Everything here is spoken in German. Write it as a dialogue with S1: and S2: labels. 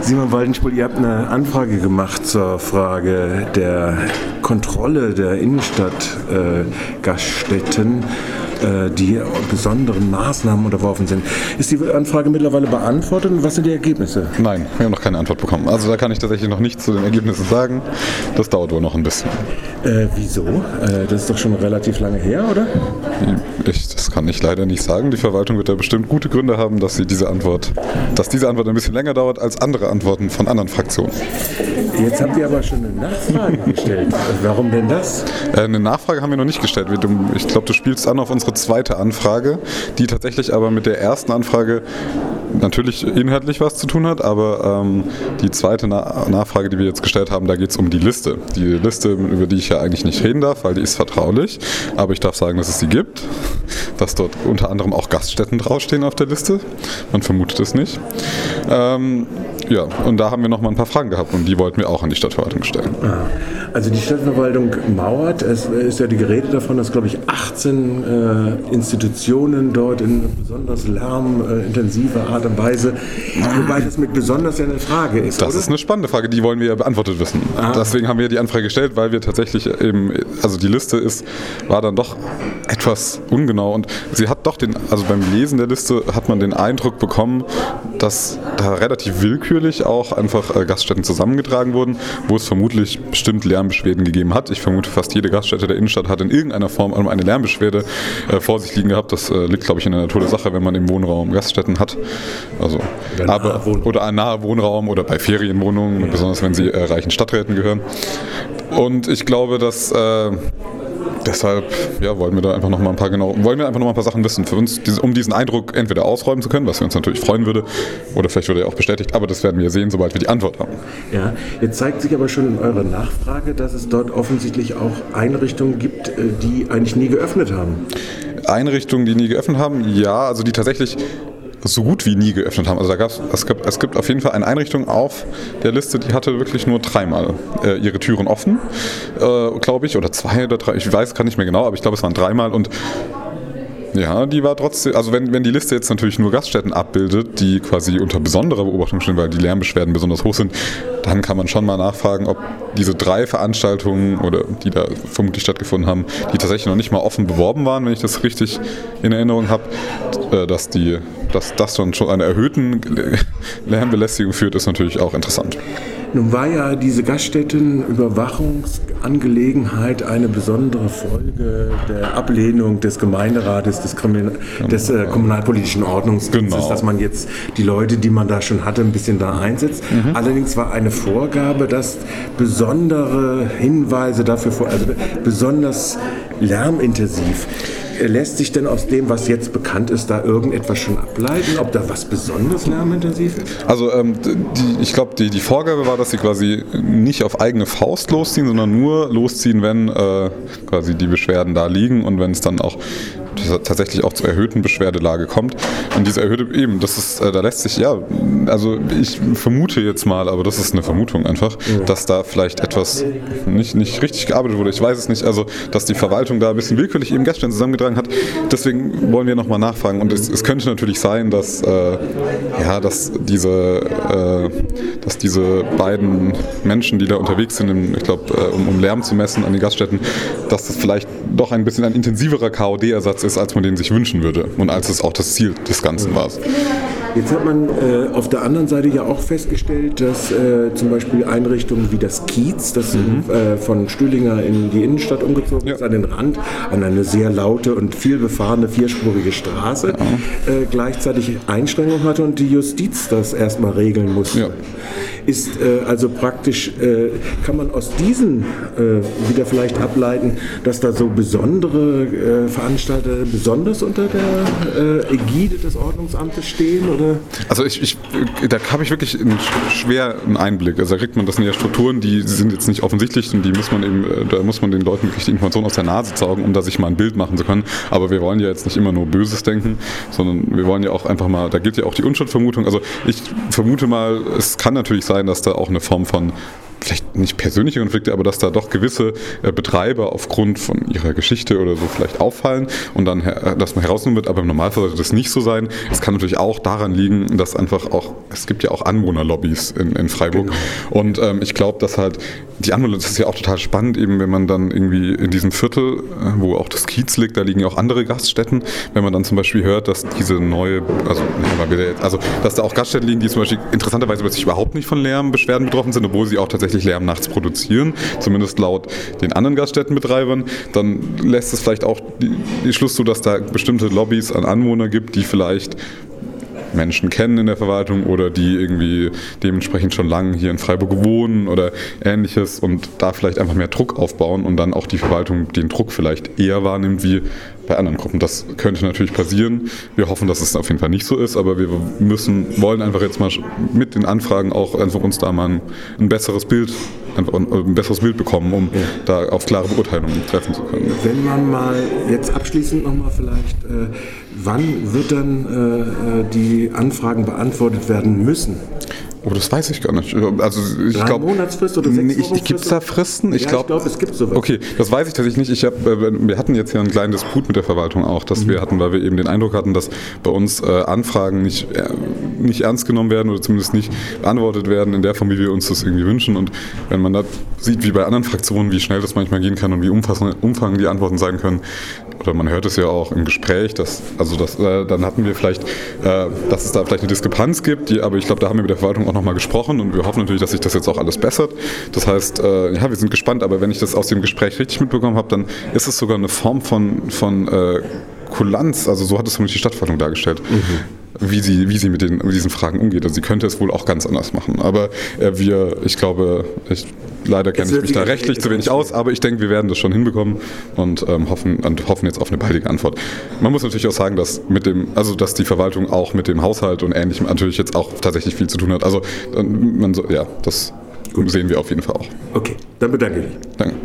S1: Simon Waldenspul, ihr habt eine Anfrage gemacht zur Frage der Kontrolle der Innenstadtgaststätten. Äh, die besonderen Maßnahmen unterworfen sind. Ist die Anfrage mittlerweile beantwortet und was sind die Ergebnisse?
S2: Nein, wir haben noch keine Antwort bekommen. Also da kann ich tatsächlich noch nichts zu den Ergebnissen sagen. Das dauert wohl noch ein bisschen.
S1: Äh, wieso? Äh, das ist doch schon relativ lange her, oder?
S2: Ich, das kann ich leider nicht sagen. Die Verwaltung wird da bestimmt gute Gründe haben, dass sie diese Antwort, dass diese Antwort ein bisschen länger dauert als andere Antworten von anderen Fraktionen.
S1: Jetzt habt ihr aber schon eine Nachfrage gestellt. Warum denn das?
S2: Äh, eine Nachfrage haben wir noch nicht gestellt. Ich glaube, du spielst an auf unsere zweite Anfrage, die tatsächlich aber mit der ersten Anfrage natürlich inhaltlich was zu tun hat, aber ähm, die zweite Na Nachfrage, die wir jetzt gestellt haben, da geht es um die Liste. Die Liste, über die ich ja eigentlich nicht reden darf, weil die ist vertraulich, aber ich darf sagen, dass es sie gibt, dass dort unter anderem auch Gaststätten draufstehen auf der Liste. Man vermutet es nicht. Ähm, ja, und da haben wir noch mal ein paar Fragen gehabt und die wollten wir auch an die Stadtverwaltung stellen. Ah,
S1: also die Stadtverwaltung mauert, es ist ja die Gerede davon, dass glaube ich 18 äh, Institutionen dort in besonders lärmintensiver Art und Weise, wobei das mit besonders ja eine Frage ist.
S2: Das
S1: oder?
S2: ist eine spannende Frage, die wollen wir ja beantwortet wissen. Ah. Deswegen haben wir die Anfrage gestellt, weil wir tatsächlich eben, also die Liste ist, war dann doch etwas ungenau und sie hat doch den, also beim Lesen der Liste hat man den Eindruck bekommen, dass da relativ willkürlich auch einfach äh, Gaststätten zusammengetragen wurden, wo es vermutlich bestimmt Lärmbeschwerden gegeben hat. Ich vermute, fast jede Gaststätte der Innenstadt hat in irgendeiner Form eine Lärmbeschwerde äh, vor sich liegen gehabt. Das äh, liegt, glaube ich, in der Natur der Sache, wenn man im Wohnraum Gaststätten hat. Also, oder, aber, oder ein naher Wohnraum oder bei Ferienwohnungen, ja. besonders wenn sie äh, reichen Stadträten gehören. Und ich glaube, dass äh, deshalb ja, wollen wir da einfach noch mal ein paar genau, wollen wir einfach noch mal ein paar Sachen wissen für uns, um diesen Eindruck entweder ausräumen zu können, was wir uns natürlich freuen würde, oder vielleicht würde er auch bestätigt, aber das werden wir sehen, sobald wir die Antwort haben.
S1: Ja, jetzt zeigt sich aber schon in eurer Nachfrage, dass es dort offensichtlich auch Einrichtungen gibt, äh, die eigentlich nie geöffnet haben.
S2: Einrichtungen, die nie geöffnet haben, ja, also die tatsächlich so gut wie nie geöffnet haben. Also da gab's, es, gibt, es gibt auf jeden Fall eine Einrichtung auf der Liste, die hatte wirklich nur dreimal äh, ihre Türen offen, äh, glaube ich, oder zwei oder drei, ich weiß gar nicht mehr genau, aber ich glaube es waren dreimal und ja, die war trotzdem, also wenn, wenn die Liste jetzt natürlich nur Gaststätten abbildet, die quasi unter besonderer Beobachtung stehen, weil die Lärmbeschwerden besonders hoch sind, dann kann man schon mal nachfragen, ob diese drei Veranstaltungen oder die da vermutlich stattgefunden haben, die tatsächlich noch nicht mal offen beworben waren, wenn ich das richtig in Erinnerung habe, äh, dass die dass das dann schon einer erhöhten Lärmbelästigung führt, ist natürlich auch interessant.
S1: Nun war ja diese Gaststättenüberwachungsangelegenheit eine besondere Folge der Ablehnung des Gemeinderates des, Krimin genau. des äh, kommunalpolitischen Ordnungsdienstes, genau. dass man jetzt die Leute, die man da schon hatte, ein bisschen da einsetzt. Mhm. Allerdings war eine Vorgabe, dass besondere Hinweise dafür, vor, also besonders lärmintensiv lässt sich denn aus dem, was jetzt bekannt ist, da irgendetwas schon ableiten, ob da was besonders lärmintensiv ist?
S2: Also ähm, die, ich glaube, die, die Vorgabe war, dass sie quasi nicht auf eigene Faust losziehen, sondern nur losziehen, wenn äh, quasi die Beschwerden da liegen und wenn es dann auch tatsächlich auch zur erhöhten Beschwerdelage kommt. Und diese erhöhte, eben, das ist, äh, da lässt sich, ja, also ich vermute jetzt mal, aber das ist eine Vermutung einfach, dass da vielleicht etwas nicht, nicht richtig gearbeitet wurde. Ich weiß es nicht, also dass die Verwaltung da ein bisschen willkürlich eben Gaststätten zusammengetragen hat. Deswegen wollen wir nochmal nachfragen. Und es, es, könnte natürlich sein, dass, äh, ja, dass diese, äh, dass diese beiden Menschen, die da unterwegs sind, ich glaube, äh, um, um Lärm zu messen an den Gaststätten, dass das vielleicht doch ein bisschen ein intensiverer KOD-Ersatz ist, als man den sich wünschen würde und als es auch das Ziel des Ganzen war.
S1: Jetzt hat man äh, auf der anderen Seite ja auch festgestellt, dass äh, zum Beispiel Einrichtungen wie das Kiez, das mhm. äh, von Stühlinger in die Innenstadt umgezogen ja. ist, an den Rand, an eine sehr laute und viel befahrene vierspurige Straße, ja. Äh, gleichzeitig Einschränkungen hatte und die Justiz das erstmal regeln musste. Ja ist äh, also praktisch, äh, kann man aus diesen wieder vielleicht ableiten, dass da so besondere besonders unter der äh, Ägide des Ordnungsamtes stehen? Oder?
S2: Also ich, ich da habe ich wirklich einen schweren Einblick. Also da kriegt man das in der Strukturen, die sind jetzt nicht offensichtlich und die muss man eben, äh, da muss man den Leuten wirklich die Informationen aus der Nase saugen, um da sich mal ein Bild machen zu können. Aber wir wollen ja jetzt nicht immer nur Böses denken, sondern wir wollen ja auch einfach mal, da gilt ja auch die Unschuldvermutung. Also ich vermute mal, es kann natürlich sein, dass da auch eine Form von vielleicht nicht persönliche Konflikte, aber dass da doch gewisse äh, Betreiber aufgrund von ihrer Geschichte oder so vielleicht auffallen und dann, dass man herausnehmen wird, aber im Normalfall sollte das nicht so sein. Es kann natürlich auch daran liegen, dass einfach auch, es gibt ja auch Anwohnerlobbys in, in Freiburg genau. und ähm, ich glaube, dass halt die Anwohner, das ist ja auch total spannend, eben wenn man dann irgendwie in diesem Viertel, äh, wo auch das Kiez liegt, da liegen ja auch andere Gaststätten, wenn man dann zum Beispiel hört, dass diese neue, also, also dass da auch Gaststätten liegen, die zum Beispiel interessanterweise überhaupt nicht von Lärmbeschwerden betroffen sind, obwohl sie auch tatsächlich Lärm nachts produzieren, zumindest laut den anderen Gaststättenbetreibern, dann lässt es vielleicht auch die Schluss zu, dass da bestimmte Lobbys an Anwohner gibt, die vielleicht Menschen kennen in der Verwaltung oder die irgendwie dementsprechend schon lange hier in Freiburg wohnen oder ähnliches und da vielleicht einfach mehr Druck aufbauen und dann auch die Verwaltung den Druck vielleicht eher wahrnimmt wie bei anderen Gruppen. Das könnte natürlich passieren. Wir hoffen, dass es auf jeden Fall nicht so ist, aber wir müssen, wollen einfach jetzt mal mit den Anfragen auch einfach uns da mal ein, ein besseres Bild einfach ein, besseres Bild bekommen, um ja. da auf klare Beurteilungen treffen zu können.
S1: Wenn man mal jetzt abschließend nochmal vielleicht, äh, wann wird dann äh, äh die Anfragen beantwortet werden müssen?
S2: Oh, das weiß ich gar nicht. Also ich
S1: Drei
S2: glaub,
S1: Monatsfrist oder sechs
S2: nee, Gibt es da Fristen?
S1: Ich ja, glaube, glaub, es gibt sowas.
S2: Okay, das weiß ich tatsächlich nicht. Ich hab, äh, wir hatten jetzt ja einen kleinen Disput mit der Verwaltung auch, dass mhm. wir hatten, weil wir eben den Eindruck hatten, dass bei uns äh, Anfragen nicht, äh, nicht ernst genommen werden oder zumindest nicht beantwortet werden in der Form, wie wir uns das irgendwie wünschen. Und wenn man da sieht, wie bei anderen Fraktionen, wie schnell das manchmal gehen kann und wie umfangend die Antworten sein können, oder man hört es ja auch im Gespräch, dass, also das, äh, dann hatten wir vielleicht, äh, dass es da vielleicht eine Diskrepanz gibt, die, aber ich glaube, da haben wir mit der Verwaltung auch nochmal gesprochen und wir hoffen natürlich, dass sich das jetzt auch alles bessert. Das heißt, äh, ja, wir sind gespannt, aber wenn ich das aus dem Gespräch richtig mitbekommen habe, dann ist es sogar eine Form von, von äh, Kulanz, also so hat es zumindest die Stadtverwaltung dargestellt. Mhm wie sie, wie sie mit, den, mit diesen Fragen umgeht. Also sie könnte es wohl auch ganz anders machen. Aber äh, wir, ich glaube, ich, leider kenne ich mich da rechtlich zu wenig aus, aber ich denke, wir werden das schon hinbekommen und ähm, hoffen, und hoffen jetzt auf eine baldige Antwort. Man muss natürlich auch sagen, dass mit dem, also dass die Verwaltung auch mit dem Haushalt und ähnlichem natürlich jetzt auch tatsächlich viel zu tun hat. Also man so, ja, das Gut. sehen wir auf jeden Fall auch.
S1: Okay, dann bedanke ich mich.
S2: Danke.